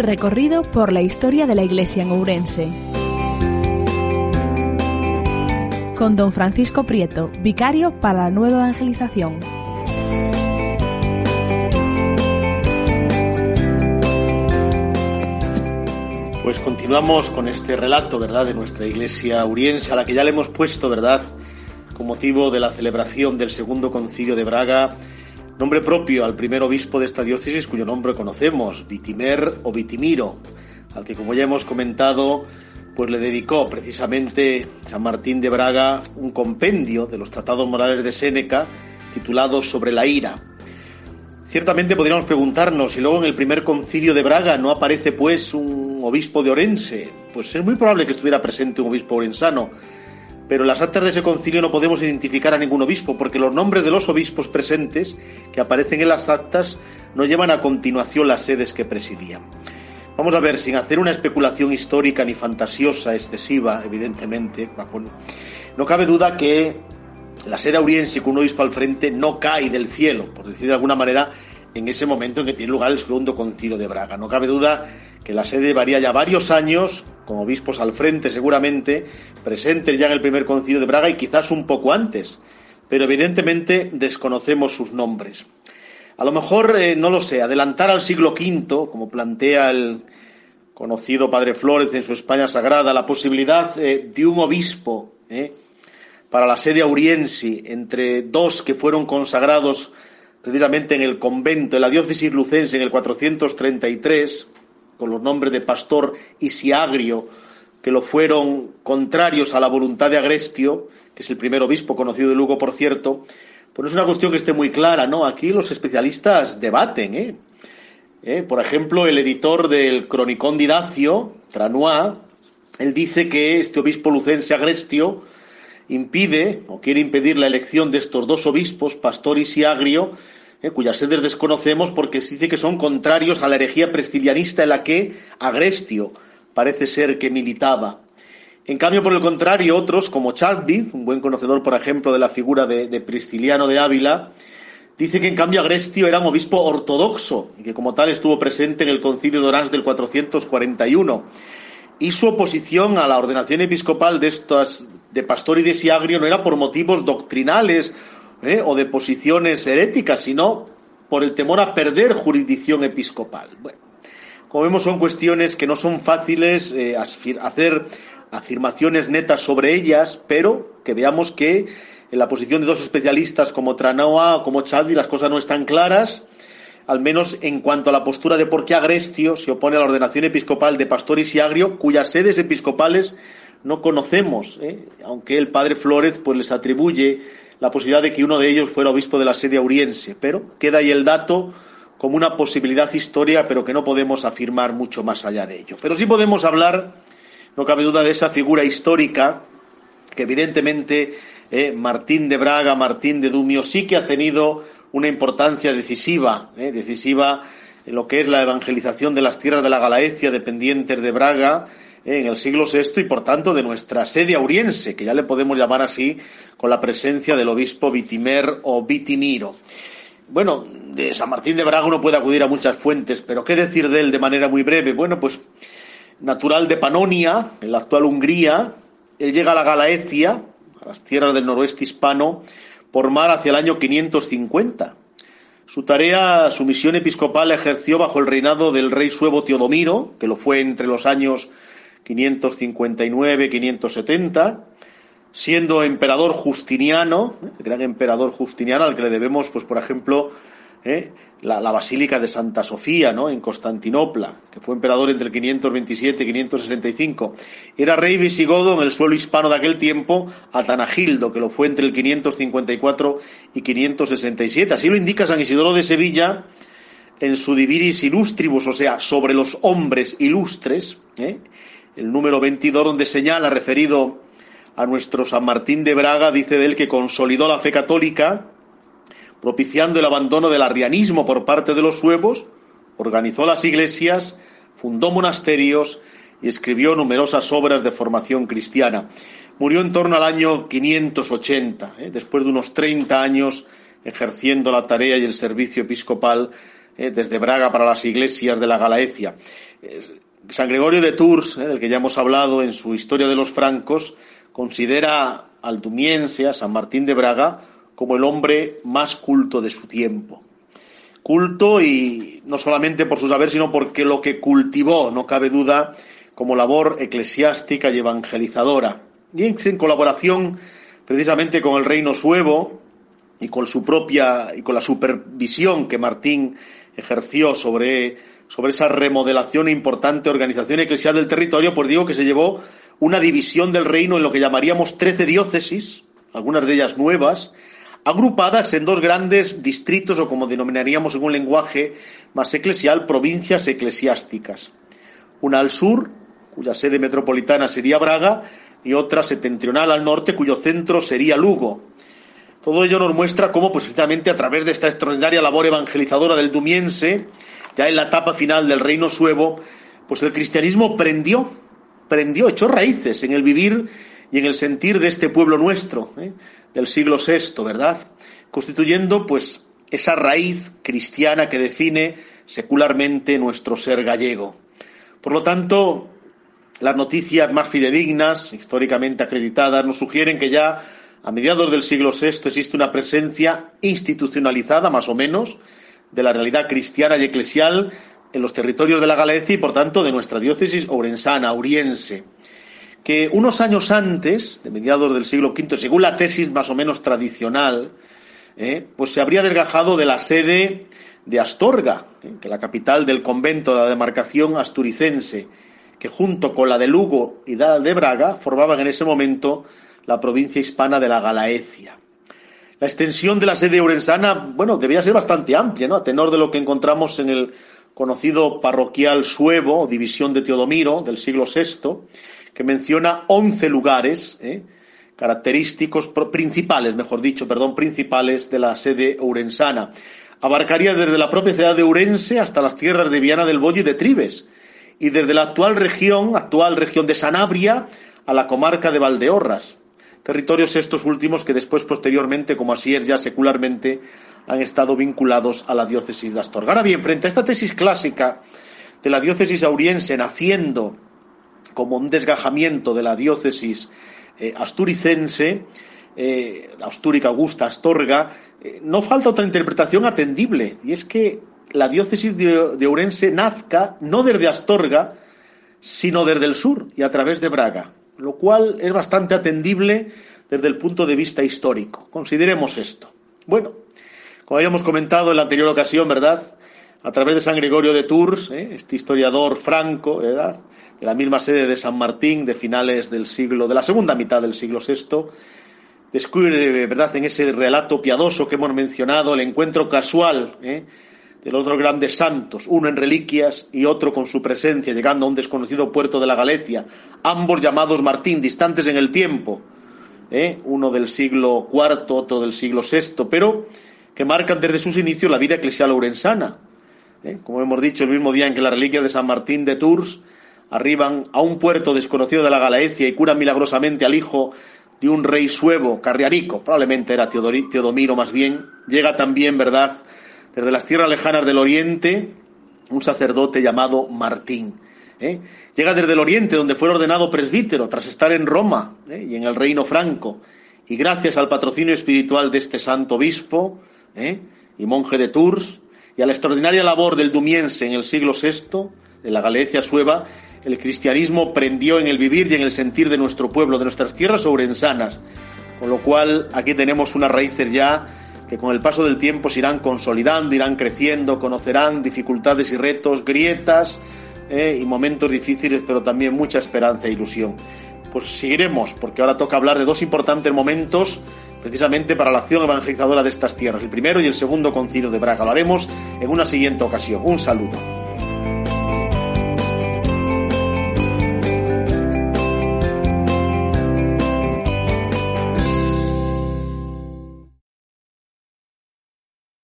Recorrido por la historia de la Iglesia en Ourense. Con don Francisco Prieto, vicario para la nueva evangelización. Pues continuamos con este relato, ¿verdad?, de nuestra iglesia uriense, a la que ya le hemos puesto, ¿verdad?, con motivo de la celebración del segundo concilio de Braga, nombre propio al primer obispo de esta diócesis, cuyo nombre conocemos, Vitimer o Vitimiro, al que, como ya hemos comentado, pues le dedicó precisamente San Martín de Braga un compendio de los tratados morales de Séneca titulado Sobre la ira. Ciertamente podríamos preguntarnos si luego en el primer concilio de Braga no aparece pues un obispo de Orense. Pues es muy probable que estuviera presente un obispo orensano, pero en las actas de ese concilio no podemos identificar a ningún obispo, porque los nombres de los obispos presentes que aparecen en las actas no llevan a continuación las sedes que presidían. Vamos a ver, sin hacer una especulación histórica ni fantasiosa excesiva, evidentemente, no cabe duda que la sede auriense con un obispo al frente no cae del cielo, por decir de alguna manera, en ese momento en que tiene lugar el segundo concilio de Braga. No cabe duda que la sede varía ya varios años, con obispos al frente seguramente, presentes ya en el primer concilio de Braga y quizás un poco antes, pero evidentemente desconocemos sus nombres. A lo mejor, eh, no lo sé, adelantar al siglo V, como plantea el conocido padre Flores en su España Sagrada, la posibilidad eh, de un obispo, eh, para la sede auriense entre dos que fueron consagrados precisamente en el convento, en la diócesis lucense en el 433, con los nombres de Pastor y Siagrio, que lo fueron contrarios a la voluntad de Agrestio, que es el primer obispo conocido de Lugo, por cierto, pues es una cuestión que esté muy clara, ¿no? Aquí los especialistas debaten, ¿eh? ¿Eh? Por ejemplo, el editor del Cronicón Didacio, Tranois, él dice que este obispo lucense Agrestio impide o quiere impedir la elección de estos dos obispos, Pastor y Siagrio, eh, cuyas sedes desconocemos porque se dice que son contrarios a la herejía prestilianista en la que Agrestio parece ser que militaba. En cambio, por el contrario, otros, como Chadwick, un buen conocedor, por ejemplo, de la figura de, de Pristiliano de Ávila, dice que en cambio Agrestio era un obispo ortodoxo y que como tal estuvo presente en el concilio de Orange del 441 y su oposición a la ordenación episcopal de estas de Pastor y de Siagrio no era por motivos doctrinales ¿eh? o de posiciones heréticas, sino por el temor a perder jurisdicción episcopal. Bueno, como vemos, son cuestiones que no son fáciles eh, hacer afirmaciones netas sobre ellas, pero que veamos que en la posición de dos especialistas como Tranoa o como Chaldi las cosas no están claras, al menos en cuanto a la postura de por qué Agrestio se opone a la ordenación episcopal de Pastor y Siagrio, cuyas sedes episcopales no conocemos, ¿eh? aunque el padre Flórez pues les atribuye la posibilidad de que uno de ellos fuera obispo de la sede auriense, pero queda ahí el dato como una posibilidad histórica, pero que no podemos afirmar mucho más allá de ello. Pero sí podemos hablar, no cabe duda, de esa figura histórica que evidentemente ¿eh? Martín de Braga, Martín de Dumio, sí que ha tenido una importancia decisiva, ¿eh? decisiva en lo que es la evangelización de las tierras de la Galaecia dependientes de Braga, en el siglo VI y por tanto de nuestra sede auriense, que ya le podemos llamar así, con la presencia del obispo Vitimer o Vitimiro. Bueno, de San Martín de Braga uno puede acudir a muchas fuentes, pero ¿qué decir de él de manera muy breve? Bueno, pues natural de Panonia, en la actual Hungría, él llega a la Galaecia, a las tierras del noroeste hispano, por mar hacia el año 550. Su tarea, su misión episcopal ejerció bajo el reinado del rey suevo Teodomiro, que lo fue entre los años 559-570, siendo emperador Justiniano, el gran emperador Justiniano, al que le debemos, pues por ejemplo, ¿eh? La, Basílica de Santa Sofía, ¿no? en Constantinopla, que fue emperador entre el 527 y 565. Era rey visigodo en el suelo hispano de aquel tiempo, Atanagildo, que lo fue entre el 554 y 567. Así lo indica San Isidoro de Sevilla en su Diviris Illustribus, o sea, sobre los hombres ilustres, ¿eh? el número 22, donde señala, referido a nuestro San Martín de Braga, dice de él que consolidó la fe católica, propiciando el abandono del arrianismo por parte de los suevos, organizó las iglesias, fundó monasterios y escribió numerosas obras de formación cristiana. Murió en torno al año 580, ¿eh? después de unos 30 años ejerciendo la tarea y el servicio episcopal eh, desde Braga para las iglesias de la Galaecia. San Gregorio de Tours, del que ya hemos hablado en su Historia de los Francos, considera al dumiense, a San Martín de Braga, como el hombre más culto de su tiempo. Culto y no solamente por su saber, sino porque lo que cultivó, no cabe duda, como labor eclesiástica y evangelizadora. Y en colaboración precisamente con el reino suevo y con su propia y con la supervisión que Martín ejerció sobre, sobre esa remodelación e importante organización eclesial del territorio, pues digo que se llevó una división del reino en lo que llamaríamos trece diócesis, algunas de ellas nuevas, agrupadas en dos grandes distritos o como denominaríamos en un lenguaje más eclesial, provincias eclesiásticas. Una al sur, cuya sede metropolitana sería Braga, y otra septentrional al norte, cuyo centro sería Lugo. Todo ello nos muestra cómo, pues, precisamente a través de esta extraordinaria labor evangelizadora del Dumiense, ya en la etapa final del reino suevo, pues el cristianismo prendió, prendió, echó raíces en el vivir y en el sentir de este pueblo nuestro, ¿eh? Del siglo VI, ¿verdad? Constituyendo, pues, esa raíz cristiana que define secularmente nuestro ser gallego. Por lo tanto, las noticias más fidedignas, históricamente acreditadas, nos sugieren que ya a mediados del siglo VI existe una presencia institucionalizada, más o menos, de la realidad cristiana y eclesial en los territorios de la Galicia y, por tanto, de nuestra diócesis orensana, auriense que unos años antes, de mediados del siglo V, según la tesis más o menos tradicional, eh, pues se habría desgajado de la sede de Astorga, eh, que es la capital del convento de la demarcación asturicense, que junto con la de Lugo y la de Braga formaban en ese momento la provincia hispana de la Galaecia. La extensión de la sede urensana, bueno, debía ser bastante amplia, ¿no? A tenor de lo que encontramos en el conocido parroquial Suevo, división de Teodomiro, del siglo VI, que menciona once lugares ¿eh? característicos principales, mejor dicho, perdón, principales de la sede urensana. Abarcaría desde la propia ciudad de Urense hasta las tierras de Viana del Bollo y de Tribes, y desde la actual región, actual región de Sanabria, a la comarca de Valdeorras. Territorios estos últimos que después, posteriormente, como así es ya secularmente, han estado vinculados a la diócesis de Astorga. Ahora bien, frente a esta tesis clásica de la diócesis auriense naciendo como un desgajamiento de la diócesis eh, asturicense, eh, Astúrica Augusta Astorga, eh, no falta otra interpretación atendible, y es que la diócesis de, de Ourense nazca no desde Astorga, sino desde el sur y a través de Braga, lo cual es bastante atendible desde el punto de vista histórico. Consideremos esto. Bueno, como habíamos comentado en la anterior ocasión, ¿verdad? A través de San Gregorio de Tours, este historiador franco, ¿verdad? De la misma sede de San Martín de finales del siglo, de la segunda mitad del siglo VI, descubre, ¿verdad?, en ese relato piadoso que hemos mencionado, el encuentro casual ¿eh? de los dos grandes santos, uno en reliquias y otro con su presencia, llegando a un desconocido puerto de la Galicia, ambos llamados Martín, distantes en el tiempo, ¿eh? uno del siglo IV, otro del siglo VI, pero que marcan desde sus inicios la vida eclesial urensana. ¿eh? Como hemos dicho, el mismo día en que las reliquias de San Martín de Tours arriban a un puerto desconocido de la Galaecia y curan milagrosamente al hijo de un rey suevo, Carriarico, probablemente era Teodomiro más bien, llega también, ¿verdad?, desde las tierras lejanas del oriente, un sacerdote llamado Martín. ¿eh? Llega desde el oriente, donde fue ordenado presbítero, tras estar en Roma ¿eh? y en el reino franco, y gracias al patrocinio espiritual de este santo obispo ¿eh? y monje de Tours, y a la extraordinaria labor del Dumiense en el siglo VI, de la Galicia sueva, el cristianismo prendió en el vivir y en el sentir de nuestro pueblo, de nuestras tierras ourensanas. Con lo cual aquí tenemos unas raíces ya que con el paso del tiempo se irán consolidando, irán creciendo, conocerán dificultades y retos, grietas eh, y momentos difíciles, pero también mucha esperanza e ilusión. Pues seguiremos, porque ahora toca hablar de dos importantes momentos precisamente para la acción evangelizadora de estas tierras, el primero y el segundo concilio de Braga. Lo haremos en una siguiente ocasión. Un saludo.